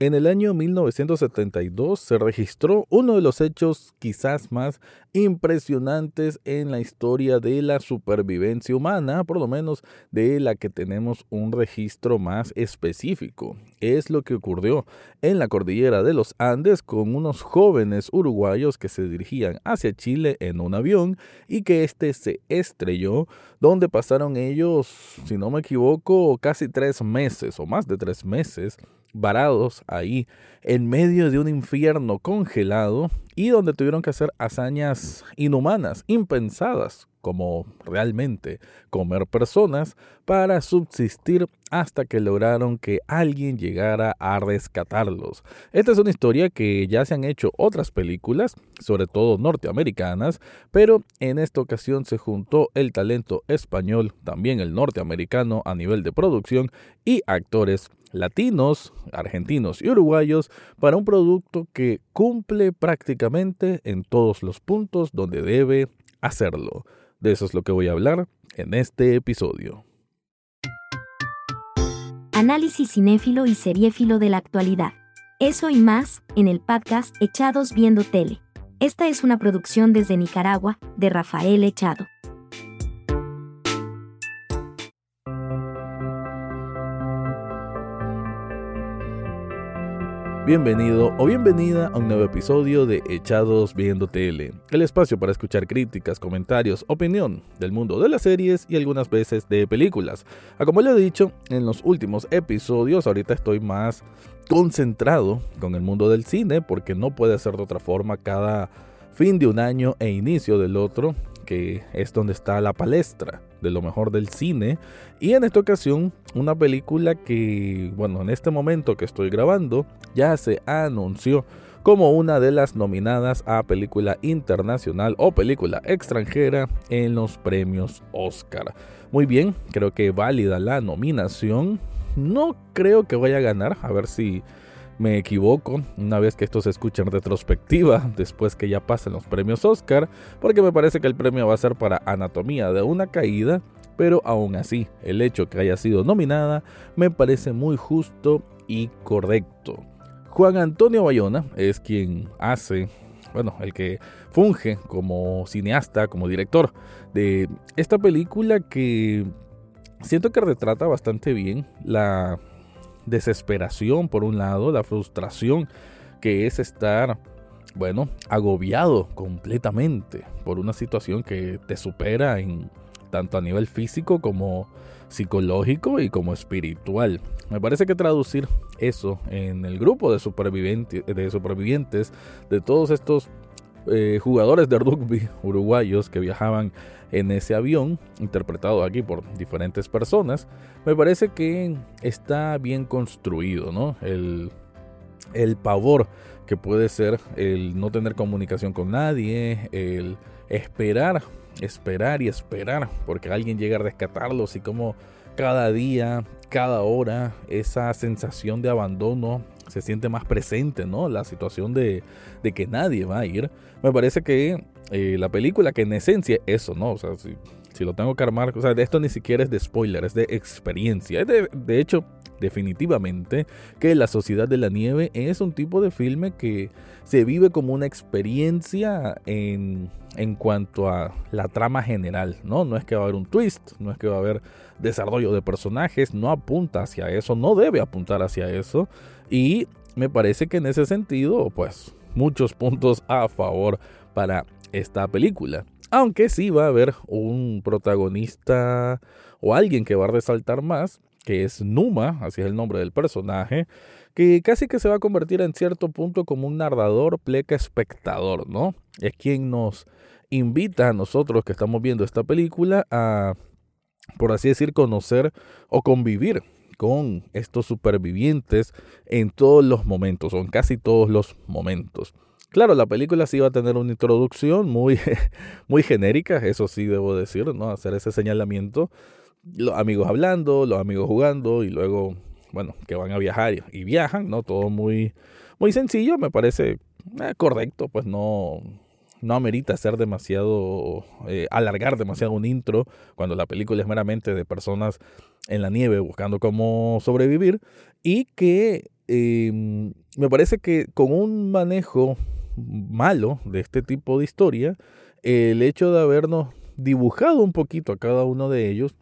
En el año 1972 se registró uno de los hechos quizás más impresionantes en la historia de la supervivencia humana, por lo menos de la que tenemos un registro más específico. Es lo que ocurrió en la cordillera de los Andes con unos jóvenes uruguayos que se dirigían hacia Chile en un avión y que éste se estrelló, donde pasaron ellos, si no me equivoco, casi tres meses o más de tres meses varados ahí en medio de un infierno congelado y donde tuvieron que hacer hazañas inhumanas, impensadas, como realmente comer personas, para subsistir hasta que lograron que alguien llegara a rescatarlos. Esta es una historia que ya se han hecho otras películas, sobre todo norteamericanas, pero en esta ocasión se juntó el talento español, también el norteamericano a nivel de producción y actores latinos, argentinos y uruguayos para un producto que cumple prácticamente en todos los puntos donde debe hacerlo. De eso es lo que voy a hablar en este episodio. Análisis cinéfilo y seriéfilo de la actualidad. Eso y más en el podcast Echados Viendo Tele. Esta es una producción desde Nicaragua de Rafael Echado. Bienvenido o bienvenida a un nuevo episodio de Echados Viendo Tele, el espacio para escuchar críticas, comentarios, opinión del mundo de las series y algunas veces de películas. A ah, como le he dicho en los últimos episodios, ahorita estoy más concentrado con el mundo del cine porque no puede ser de otra forma cada fin de un año e inicio del otro que es donde está la palestra de lo mejor del cine. Y en esta ocasión, una película que, bueno, en este momento que estoy grabando, ya se anunció como una de las nominadas a película internacional o película extranjera en los premios Oscar. Muy bien, creo que válida la nominación. No creo que vaya a ganar, a ver si me equivoco una vez que esto se escucha en retrospectiva, después que ya pasen los premios Oscar, porque me parece que el premio va a ser para Anatomía de una caída, pero aún así, el hecho que haya sido nominada me parece muy justo y correcto. Juan Antonio Bayona es quien hace, bueno, el que funge como cineasta, como director de esta película que siento que retrata bastante bien la desesperación por un lado, la frustración que es estar, bueno, agobiado completamente por una situación que te supera en tanto a nivel físico como psicológico y como espiritual. Me parece que traducir eso en el grupo de, supervivientes de, supervivientes de todos estos eh, jugadores de rugby uruguayos que viajaban en ese avión, interpretado aquí por diferentes personas, me parece que está bien construido, ¿no? El, el pavor que puede ser el no tener comunicación con nadie, el esperar, esperar y esperar porque alguien llegue a rescatarlos y como cada día, cada hora, esa sensación de abandono se siente más presente, ¿no? La situación de, de que nadie va a ir. Me parece que eh, la película, que en esencia eso, ¿no? O sea, si, si, lo tengo que armar, o sea, de esto ni siquiera es de spoiler, es de experiencia. De, de hecho, definitivamente que La Sociedad de la Nieve es un tipo de filme que se vive como una experiencia en, en cuanto a la trama general, ¿no? No es que va a haber un twist, no es que va a haber desarrollo de personajes, no apunta hacia eso, no debe apuntar hacia eso. Y me parece que en ese sentido, pues, muchos puntos a favor para esta película. Aunque sí va a haber un protagonista o alguien que va a resaltar más, que es Numa, así es el nombre del personaje, que casi que se va a convertir en cierto punto como un narrador pleca espectador, ¿no? Es quien nos invita a nosotros que estamos viendo esta película a, por así decir, conocer o convivir con estos supervivientes en todos los momentos, o en casi todos los momentos. Claro, la película sí va a tener una introducción muy, muy genérica, eso sí debo decir, ¿no? Hacer ese señalamiento. Los amigos hablando, los amigos jugando y luego, bueno, que van a viajar y viajan, ¿no? Todo muy, muy sencillo, me parece eh, correcto, pues no, no amerita ser demasiado, eh, alargar demasiado un intro cuando la película es meramente de personas en la nieve buscando cómo sobrevivir y que em, me parece que con un manejo malo de este tipo de historia, el hecho de habernos dibujado un poquito a cada uno de ellos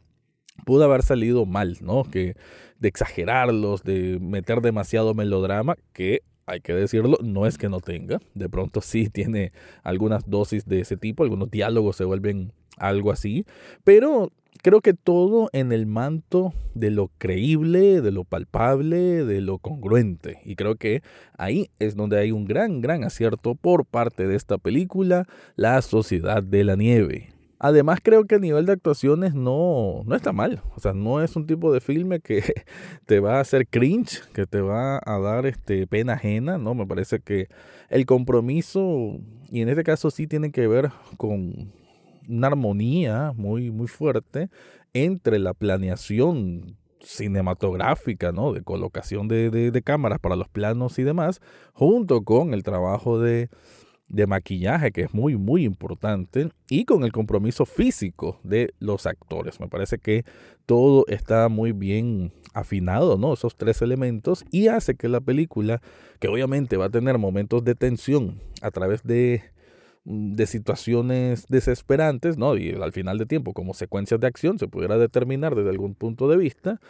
pudo haber salido mal, ¿no? Que de exagerarlos, de meter demasiado melodrama, que hay que decirlo, no es que no tenga, de pronto sí tiene algunas dosis de ese tipo, algunos diálogos se vuelven algo así, pero creo que todo en el manto de lo creíble, de lo palpable, de lo congruente. Y creo que ahí es donde hay un gran, gran acierto por parte de esta película, La Sociedad de la Nieve. Además creo que a nivel de actuaciones no, no está mal. O sea, no es un tipo de filme que te va a hacer cringe, que te va a dar este, pena ajena, ¿no? Me parece que el compromiso, y en este caso sí tiene que ver con una armonía muy, muy fuerte entre la planeación cinematográfica, ¿no? De colocación de, de cámaras para los planos y demás, junto con el trabajo de de maquillaje que es muy muy importante y con el compromiso físico de los actores. Me parece que todo está muy bien afinado, ¿no? Esos tres elementos y hace que la película, que obviamente va a tener momentos de tensión a través de de situaciones desesperantes, ¿no? Y al final de tiempo, como secuencias de acción, se pudiera determinar desde algún punto de vista,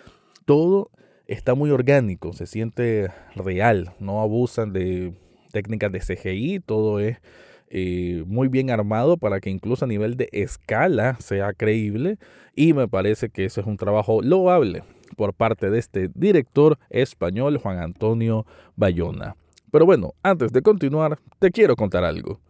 todo está muy orgánico, se siente real, no abusan de técnicas de CGI, todo es eh, muy bien armado para que incluso a nivel de escala sea creíble y me parece que ese es un trabajo loable por parte de este director español Juan Antonio Bayona. Pero bueno, antes de continuar, te quiero contar algo.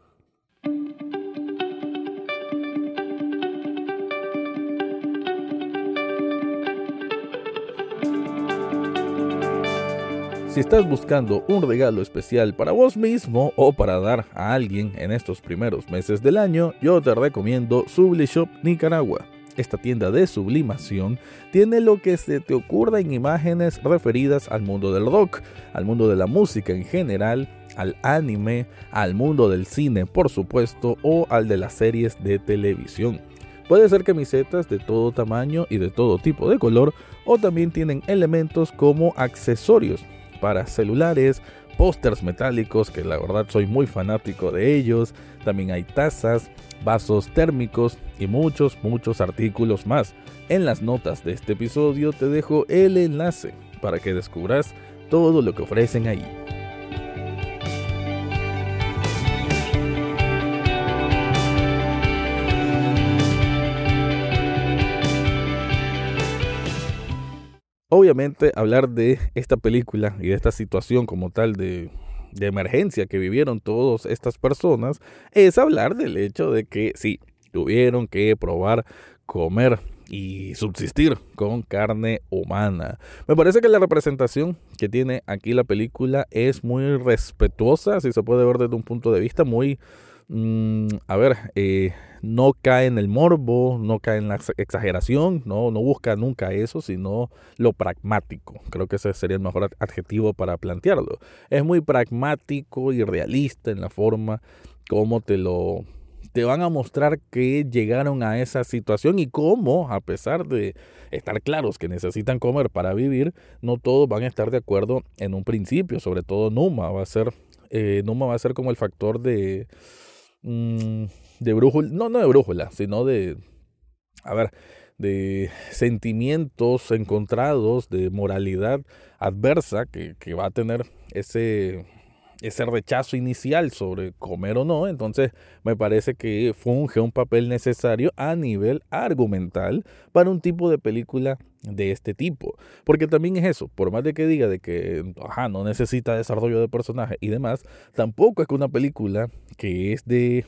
Si estás buscando un regalo especial para vos mismo o para dar a alguien en estos primeros meses del año, yo te recomiendo Sublishop Nicaragua. Esta tienda de sublimación tiene lo que se te ocurra en imágenes referidas al mundo del rock, al mundo de la música en general, al anime, al mundo del cine por supuesto o al de las series de televisión. Puede ser camisetas de todo tamaño y de todo tipo de color o también tienen elementos como accesorios para celulares, pósters metálicos, que la verdad soy muy fanático de ellos, también hay tazas, vasos térmicos y muchos, muchos artículos más. En las notas de este episodio te dejo el enlace para que descubras todo lo que ofrecen ahí. Obviamente hablar de esta película y de esta situación como tal de, emergencia que vivieron todas estas personas es hablar del hecho de que sí, tuvieron que probar comer y subsistir con carne humana. Me parece que la representación que tiene aquí la película es muy respetuosa, si se puede ver desde un punto de vista muy, mm, a ver, eh, no cae en el morbo, no cae en la exageración, no, no busca nunca eso, sino lo pragmático. Creo que ese sería el mejor adjetivo para plantearlo. Es muy pragmático y realista en la forma como te lo te van a mostrar que llegaron a esa situación y cómo, a pesar de estar claros que necesitan comer para vivir, no todos van a estar de acuerdo en un principio. Sobre todo Numa va a ser, eh, Numa va a ser como el factor de mm, de brújula, no, no de brújula, sino de, a ver, de sentimientos encontrados, de moralidad adversa que, que va a tener ese, ese rechazo inicial sobre comer o no, entonces me parece que funge un papel necesario a nivel argumental para un tipo de película de este tipo. Porque también es eso, por más de que diga de que ajá, no necesita desarrollo de personaje y demás, tampoco es que una película que es de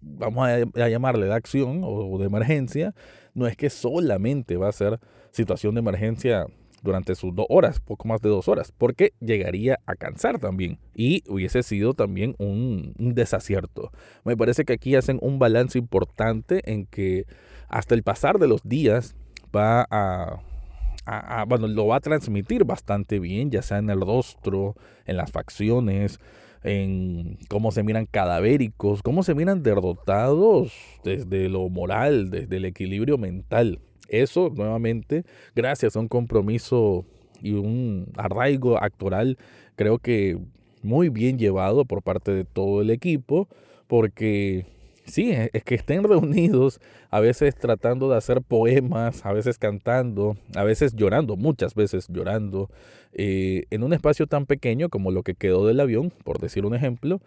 vamos a, llamarle de acción o de emergencia, no es que solamente va a ser situación de emergencia durante sus dos horas, poco más de dos horas, porque llegaría a cansar también y hubiese sido también un, desacierto. Me parece que aquí hacen un balance importante en que hasta el pasar de los días va a, bueno, lo va a transmitir bastante bien, ya sea en el rostro, en las facciones, en cómo se miran cadavéricos, cómo se miran derrotados desde lo moral, desde el equilibrio mental. Eso, nuevamente, gracias a un compromiso y un arraigo actoral, creo que muy bien llevado por parte de todo el equipo, porque sí, es que estén reunidos, a veces tratando de hacer poemas, a veces cantando, a veces llorando, muchas veces llorando, eh, en un espacio tan pequeño como lo que quedó del avión, por decir un ejemplo,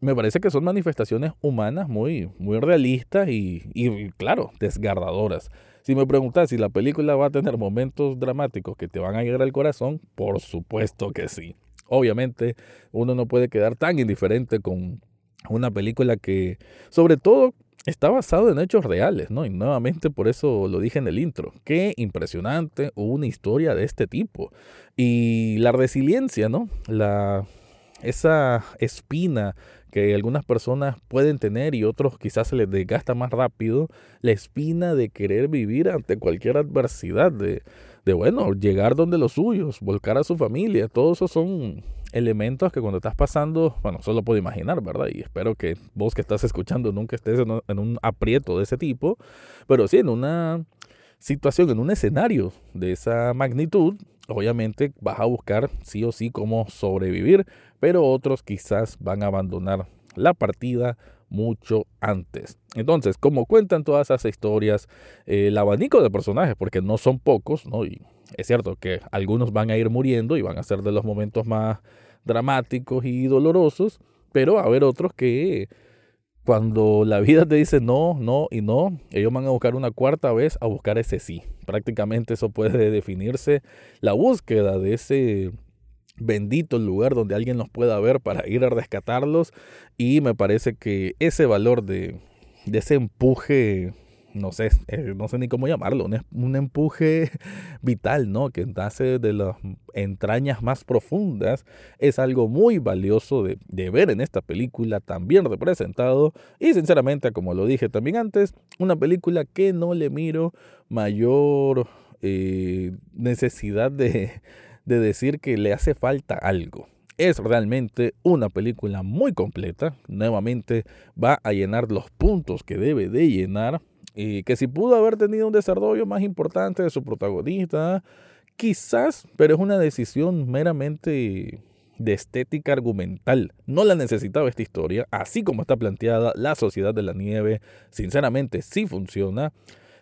me parece que son manifestaciones humanas muy, muy realistas y, y, claro, desgarradoras. Si me preguntas si la película va a tener momentos dramáticos que te van a llegar al corazón, por supuesto que sí. Obviamente uno no puede quedar tan indiferente con una película que sobre todo está basado en hechos reales, ¿no? Y nuevamente por eso lo dije en el intro. Qué impresionante una historia de este tipo. Y la resiliencia, ¿no? La, esa espina que algunas personas pueden tener y otros quizás se les desgasta más rápido, la espina de querer vivir ante cualquier adversidad, de, de bueno, llegar donde los suyos, volcar a su familia, todos esos son elementos que cuando estás pasando, bueno, solo puedo imaginar, ¿verdad? Y espero que vos que estás escuchando nunca estés en un, aprieto de ese tipo, pero sí en una situación, en un escenario de esa magnitud, obviamente vas a buscar sí o sí cómo sobrevivir, pero otros quizás van a abandonar la partida mucho antes. Entonces, como cuentan todas esas historias, el abanico de personajes, porque no son pocos, ¿no? Y es cierto que algunos van a ir muriendo y van a ser de los momentos más dramáticos y dolorosos, pero a haber otros que cuando la vida te dice no, no y no, ellos van a buscar una cuarta vez a buscar ese sí. Prácticamente eso puede definirse la búsqueda de ese bendito lugar donde alguien los pueda ver para ir a rescatarlos y me parece que ese valor de, de ese empuje no sé, eh, no sé ni cómo llamarlo, un, empuje vital, ¿no? Que nace de las entrañas más profundas, es algo muy valioso de, de, ver en esta película, también representado, y sinceramente, como lo dije también antes, una película que no le miro mayor eh, necesidad de de decir que le hace falta algo. Es realmente una película muy completa. Nuevamente va a llenar los puntos que debe de llenar. Y que si pudo haber tenido un desarrollo más importante de su protagonista, quizás, pero es una decisión meramente de estética argumental. No la necesitaba esta historia, así como está planteada la Sociedad de la Nieve, sinceramente sí funciona.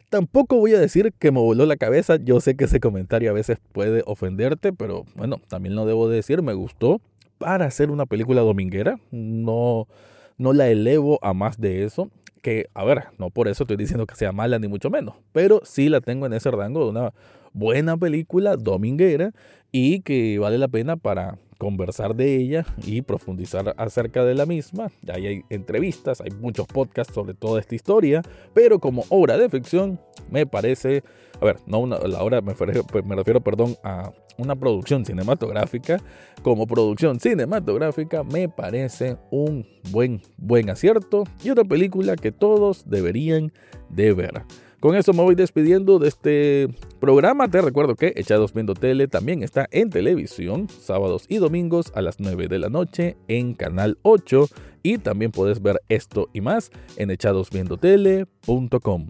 Tampoco voy a decir que me voló la cabeza. Yo sé que ese comentario a veces puede ofenderte, pero bueno, también lo debo decir. Me gustó para hacer una película dominguera. No, no la elevo a más de eso. Que, a ver, no por eso estoy diciendo que sea mala ni mucho menos, pero sí la tengo en ese rango de una buena película dominguera y que vale la pena para conversar de ella y profundizar acerca de la misma. Ahí hay entrevistas, hay muchos podcasts sobre toda esta historia, pero como obra de ficción me parece, a ver, no una, la obra me, refiero, perdón, a una producción cinematográfica, como producción cinematográfica me parece un buen, buen acierto y otra película que todos deberían de ver. Con eso me voy despidiendo de este programa. Te recuerdo que Echados Viendo Tele también está en televisión, sábados y domingos a las 9 de la noche en Canal 8. Y también puedes ver esto y más en echadosviendotele.com.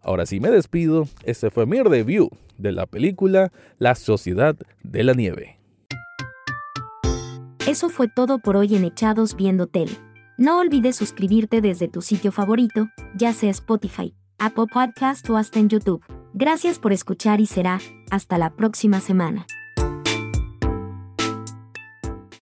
Ahora sí me despido. Este fue mi review de la película La Sociedad de la Nieve. Eso fue todo por hoy en Echados Viendo Tele. No olvides suscribirte desde tu sitio favorito, ya sea Spotify Apple Podcast o hasta en YouTube. Gracias por escuchar y será hasta la próxima semana.